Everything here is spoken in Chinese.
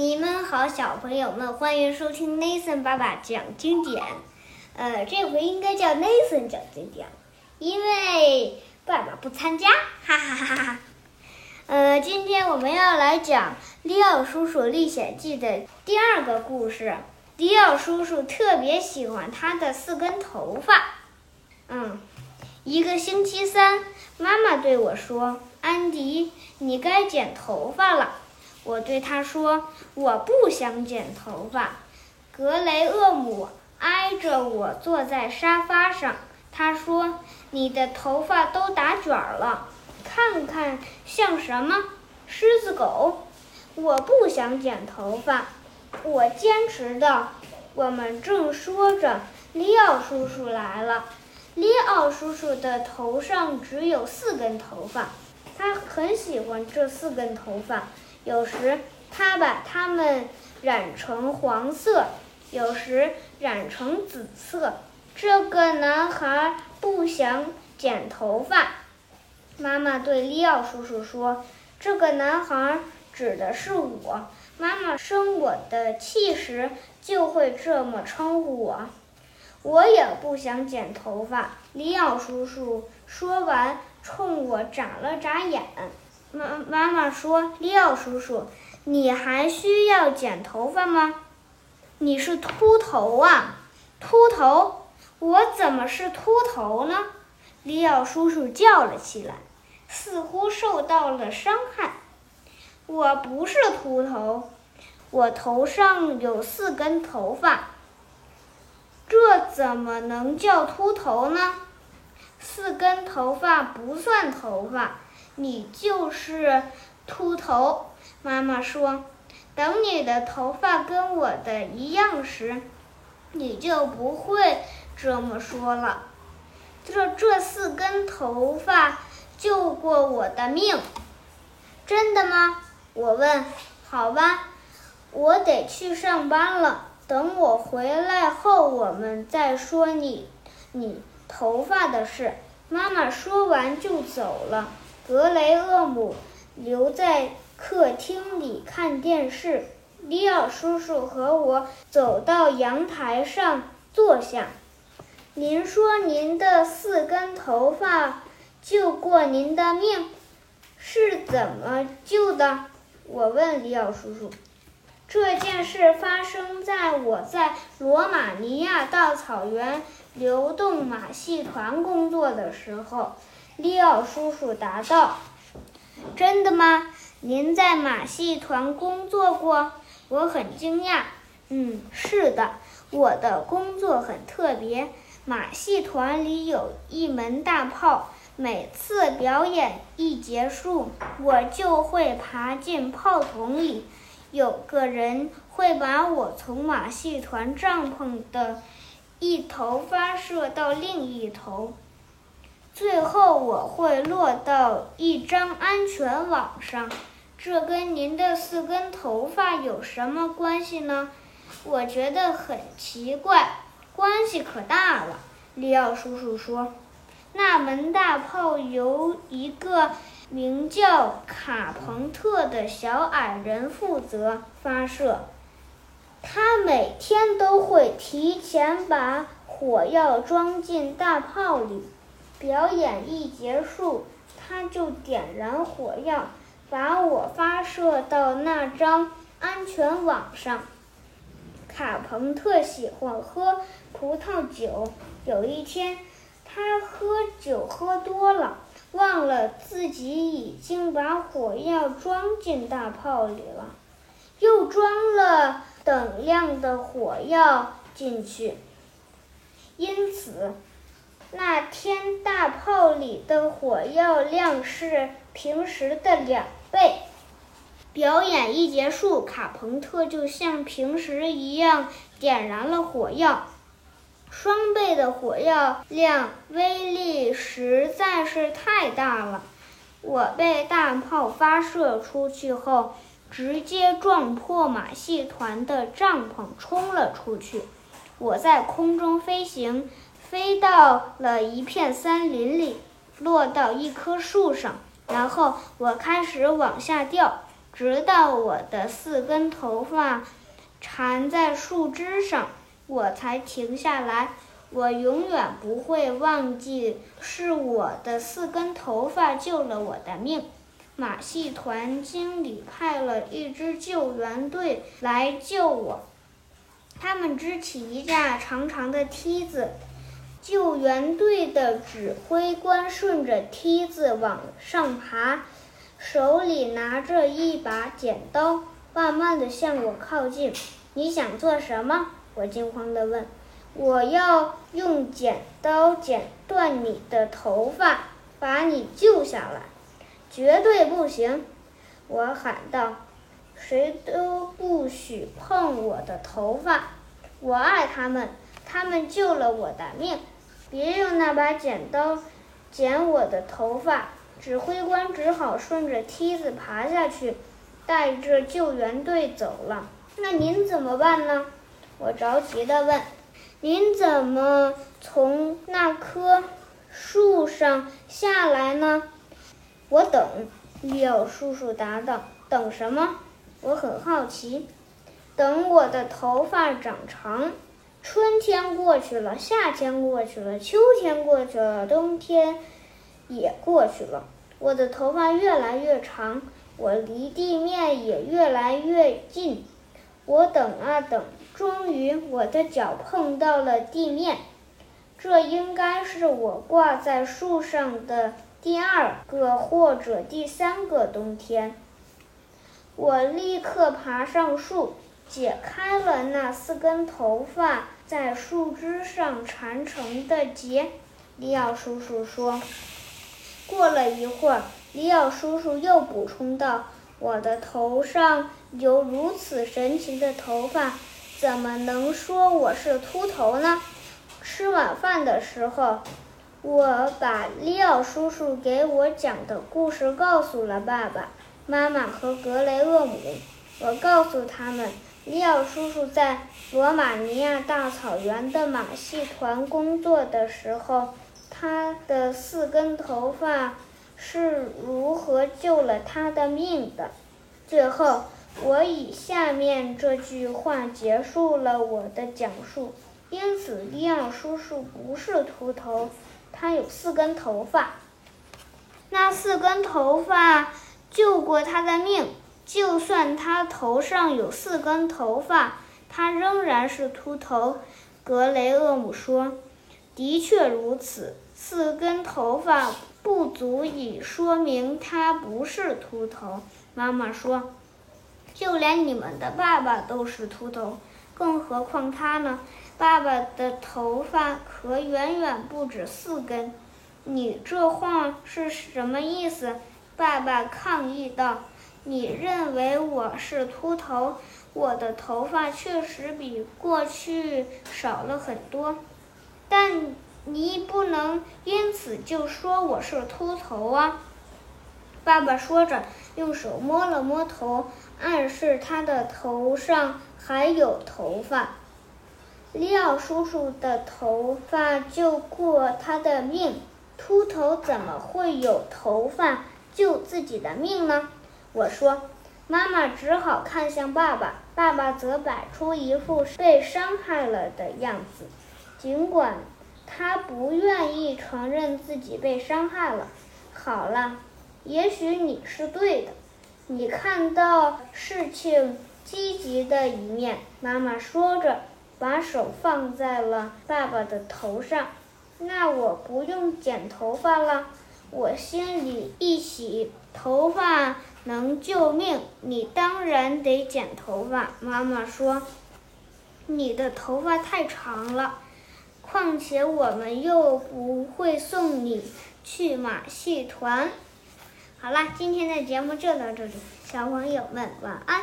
你们好，小朋友们，欢迎收听 Nathan 爸爸讲经典。呃，这回应该叫 Nathan 讲经典，因为爸爸不参加，哈哈哈哈。呃，今天我们要来讲《利奥叔叔历险记》的第二个故事。利奥叔叔特别喜欢他的四根头发。嗯，一个星期三，妈妈对我说：“安迪，你该剪头发了。”我对他说：“我不想剪头发。”格雷厄姆挨着我坐在沙发上，他说：“你的头发都打卷了，看看像什么？狮子狗？”我不想剪头发，我坚持道。我们正说着，利奥叔叔来了。利奥叔叔的头上只有四根头发，他很喜欢这四根头发。有时他把它们染成黄色，有时染成紫色。这个男孩不想剪头发。妈妈对利奥叔叔说：“这个男孩指的是我。妈妈生我的气时就会这么称呼我。”我也不想剪头发。利奥叔叔说完，冲我眨了眨眼。妈妈妈说：“利奥叔叔，你还需要剪头发吗？你是秃头啊，秃头！我怎么是秃头呢？”利奥叔叔叫了起来，似乎受到了伤害。“我不是秃头，我头上有四根头发。这怎么能叫秃头呢？四根头发不算头发。”你就是秃头，妈妈说：“等你的头发跟我的一样时，你就不会这么说了。”这这四根头发救过我的命，真的吗？我问。好吧，我得去上班了。等我回来后，我们再说你你头发的事。妈妈说完就走了。格雷厄姆留在客厅里看电视。利奥叔叔和我走到阳台上坐下。您说您的四根头发救过您的命，是怎么救的？我问利奥叔叔。这件事发生在我在罗马尼亚大草原流动马戏团工作的时候。利奥叔叔答道：“真的吗？您在马戏团工作过？”我很惊讶。“嗯，是的，我的工作很特别。马戏团里有一门大炮，每次表演一结束，我就会爬进炮筒里。有个人会把我从马戏团帐篷的一头发射到另一头。”最后我会落到一张安全网上，这跟您的四根头发有什么关系呢？我觉得很奇怪，关系可大了。利奥叔叔说：“那门大炮由一个名叫卡彭特的小矮人负责发射，他每天都会提前把火药装进大炮里。”表演一结束，他就点燃火药，把我发射到那张安全网上。卡彭特喜欢喝葡萄酒。有一天，他喝酒喝多了，忘了自己已经把火药装进大炮里了，又装了等量的火药进去，因此。那天大炮里的火药量是平时的两倍。表演一结束，卡彭特就像平时一样点燃了火药。双倍的火药量，威力实在是太大了。我被大炮发射出去后，直接撞破马戏团的帐篷，冲了出去。我在空中飞行。飞到了一片森林里，落到一棵树上，然后我开始往下掉。直到我的四根头发缠在树枝上，我才停下来。我永远不会忘记，是我的四根头发救了我的命。马戏团经理派了一支救援队来救我，他们支起一架长长的梯子。救援队的指挥官顺着梯子往上爬，手里拿着一把剪刀，慢慢地向我靠近。你想做什么？我惊慌地问。我要用剪刀剪断你的头发，把你救下来。绝对不行！我喊道：“谁都不许碰我的头发！我爱他们，他们救了我的命。别用那把剪刀剪我的头发！”指挥官只好顺着梯子爬下去，带着救援队走了。那您怎么办呢？我着急地问。您怎么从那棵树上下来呢？我等，利奥叔叔答道。等什么？我很好奇。等我的头发长长。春天过去了，夏天过去了，秋天过去了，冬天也过去了。我的头发越来越长，我离地面也越来越近。我等啊等。终于，我的脚碰到了地面。这应该是我挂在树上的第二个或者第三个冬天。我立刻爬上树，解开了那四根头发在树枝上缠成的结。利奥叔叔说。过了一会儿，里奥叔叔又补充道：“我的头上有如此神奇的头发。”怎么能说我是秃头呢？吃晚饭的时候，我把利奥叔叔给我讲的故事告诉了爸爸妈妈和格雷厄姆。我告诉他们，利奥叔叔在罗马尼亚大草原的马戏团工作的时候，他的四根头发是如何救了他的命的。最后。我以下面这句话结束了我的讲述。因此，利奥叔叔不是秃头，他有四根头发。那四根头发救过他的命。就算他头上有四根头发，他仍然是秃头。格雷厄姆说：“的确如此，四根头发不足以说明他不是秃头。”妈妈说。就连你们的爸爸都是秃头，更何况他呢？爸爸的头发可远远不止四根。你这话是什么意思？爸爸抗议道：“你认为我是秃头？我的头发确实比过去少了很多，但你不能因此就说我是秃头啊！”爸爸说着，用手摸了摸头。暗示他的头上还有头发。廖叔叔的头发救过他的命，秃头怎么会有头发救自己的命呢？我说，妈妈只好看向爸爸，爸爸则摆出一副被伤害了的样子，尽管他不愿意承认自己被伤害了。好了，也许你是对的。你看到事情积极的一面，妈妈说着，把手放在了爸爸的头上。那我不用剪头发了。我心里一喜，头发能救命，你当然得剪头发。妈妈说：“你的头发太长了，况且我们又不会送你去马戏团。”好啦，今天的节目就到这里，小朋友们晚安。